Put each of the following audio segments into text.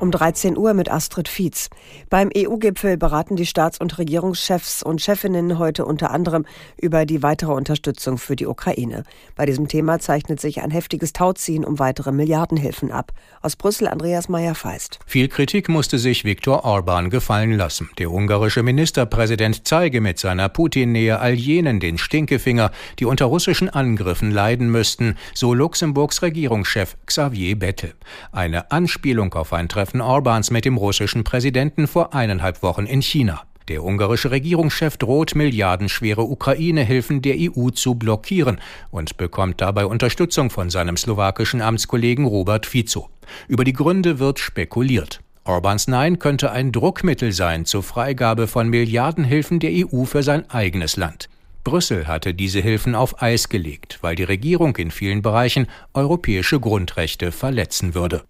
Um 13 Uhr mit Astrid Fietz. Beim EU-Gipfel beraten die Staats- und Regierungschefs und Chefinnen heute unter anderem über die weitere Unterstützung für die Ukraine. Bei diesem Thema zeichnet sich ein heftiges Tauziehen um weitere Milliardenhilfen ab. Aus Brüssel Andreas Meyer-Feist. Viel Kritik musste sich Viktor Orban gefallen lassen. Der ungarische Ministerpräsident zeige mit seiner Putin-Nähe all jenen den Stinkefinger, die unter russischen Angriffen leiden müssten, so Luxemburgs Regierungschef Xavier Bettel. Eine Anspielung auf ein Treffen Treffen Orbans mit dem russischen Präsidenten vor eineinhalb Wochen in China. Der ungarische Regierungschef droht milliardenschwere Ukraine-Hilfen der EU zu blockieren und bekommt dabei Unterstützung von seinem slowakischen Amtskollegen Robert Fico. Über die Gründe wird spekuliert. Orbans Nein könnte ein Druckmittel sein zur Freigabe von Milliardenhilfen der EU für sein eigenes Land. Brüssel hatte diese Hilfen auf Eis gelegt, weil die Regierung in vielen Bereichen europäische Grundrechte verletzen würde.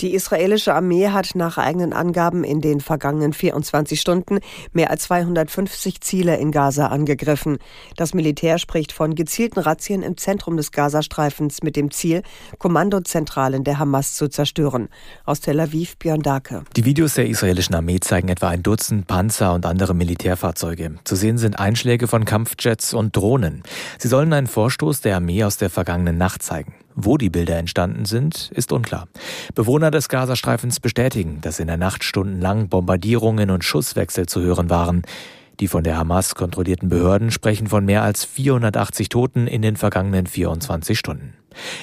Die israelische Armee hat nach eigenen Angaben in den vergangenen 24 Stunden mehr als 250 Ziele in Gaza angegriffen. Das Militär spricht von gezielten Razzien im Zentrum des Gazastreifens mit dem Ziel, Kommandozentralen der Hamas zu zerstören. Aus Tel Aviv Björn Dake. Die Videos der israelischen Armee zeigen etwa ein Dutzend Panzer und andere Militärfahrzeuge. Zu sehen sind Einschläge von Kampfjets und Drohnen. Sie sollen einen Vorstoß der Armee aus der vergangenen Nacht zeigen. Wo die Bilder entstanden sind, ist unklar. Bewohner des Gazastreifens bestätigen, dass in der Nacht stundenlang Bombardierungen und Schusswechsel zu hören waren. Die von der Hamas kontrollierten Behörden sprechen von mehr als 480 Toten in den vergangenen 24 Stunden.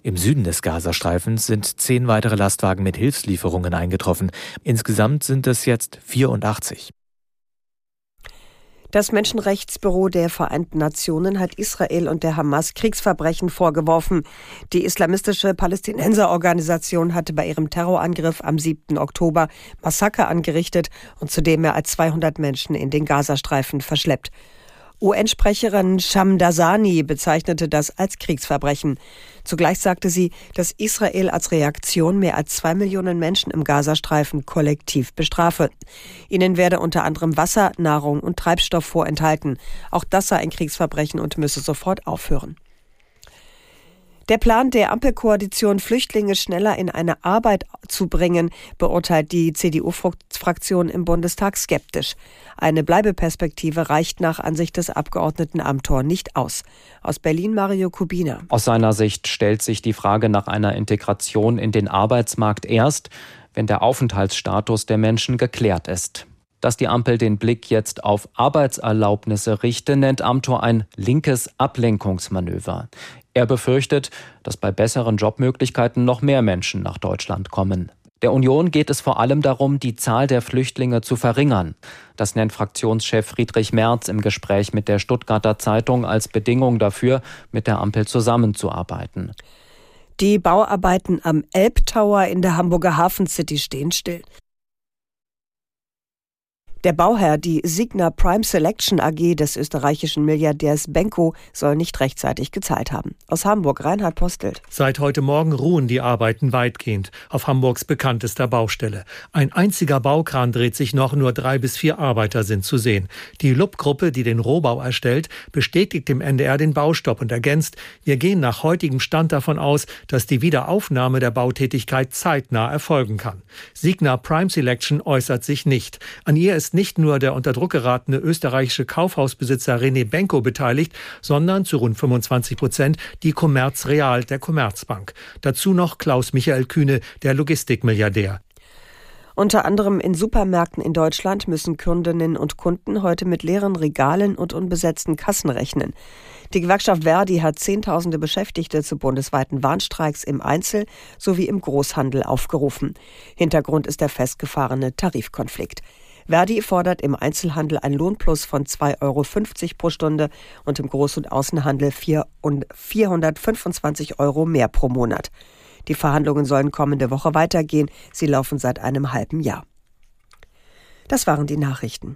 Im Süden des Gazastreifens sind zehn weitere Lastwagen mit Hilfslieferungen eingetroffen. Insgesamt sind es jetzt 84. Das Menschenrechtsbüro der Vereinten Nationen hat Israel und der Hamas Kriegsverbrechen vorgeworfen. Die islamistische Palästinenserorganisation hatte bei ihrem Terrorangriff am 7. Oktober Massaker angerichtet und zudem mehr als 200 Menschen in den Gazastreifen verschleppt. UN-Sprecherin Shamdasani bezeichnete das als Kriegsverbrechen. Zugleich sagte sie, dass Israel als Reaktion mehr als zwei Millionen Menschen im Gazastreifen kollektiv bestrafe. Ihnen werde unter anderem Wasser, Nahrung und Treibstoff vorenthalten. Auch das sei ein Kriegsverbrechen und müsse sofort aufhören. Der Plan der Ampelkoalition, Flüchtlinge schneller in eine Arbeit zu bringen, beurteilt die CDU-Fraktion im Bundestag skeptisch. Eine Bleibeperspektive reicht nach Ansicht des Abgeordneten Amthor nicht aus. Aus Berlin Mario Kubina. Aus seiner Sicht stellt sich die Frage nach einer Integration in den Arbeitsmarkt erst, wenn der Aufenthaltsstatus der Menschen geklärt ist. Dass die Ampel den Blick jetzt auf Arbeitserlaubnisse richte, nennt Amthor ein linkes Ablenkungsmanöver. Er befürchtet, dass bei besseren Jobmöglichkeiten noch mehr Menschen nach Deutschland kommen. Der Union geht es vor allem darum, die Zahl der Flüchtlinge zu verringern. Das nennt Fraktionschef Friedrich Merz im Gespräch mit der Stuttgarter Zeitung als Bedingung dafür, mit der Ampel zusammenzuarbeiten. Die Bauarbeiten am Elbtower in der Hamburger Hafen City stehen still. Der Bauherr, die Signa Prime Selection AG des österreichischen Milliardärs Benko, soll nicht rechtzeitig gezahlt haben. Aus Hamburg, Reinhard Postelt. Seit heute Morgen ruhen die Arbeiten weitgehend auf Hamburgs bekanntester Baustelle. Ein einziger Baukran dreht sich noch, nur drei bis vier Arbeiter sind zu sehen. Die Lupp-Gruppe, die den Rohbau erstellt, bestätigt dem NDR den Baustopp und ergänzt, wir gehen nach heutigem Stand davon aus, dass die Wiederaufnahme der Bautätigkeit zeitnah erfolgen kann. Signa Prime Selection äußert sich nicht. An ihr ist ist nicht nur der unter Druck geratene österreichische Kaufhausbesitzer René Benko beteiligt, sondern zu rund 25 Prozent die Commerz Real der Commerzbank. Dazu noch Klaus Michael Kühne, der Logistikmilliardär. Unter anderem in Supermärkten in Deutschland müssen Kundinnen und Kunden heute mit leeren Regalen und unbesetzten Kassen rechnen. Die Gewerkschaft Verdi hat Zehntausende Beschäftigte zu bundesweiten Warnstreiks im Einzel- sowie im Großhandel aufgerufen. Hintergrund ist der festgefahrene Tarifkonflikt. Verdi fordert im Einzelhandel ein Lohnplus von 2,50 Euro pro Stunde und im Groß- und Außenhandel 425 Euro mehr pro Monat. Die Verhandlungen sollen kommende Woche weitergehen. Sie laufen seit einem halben Jahr. Das waren die Nachrichten.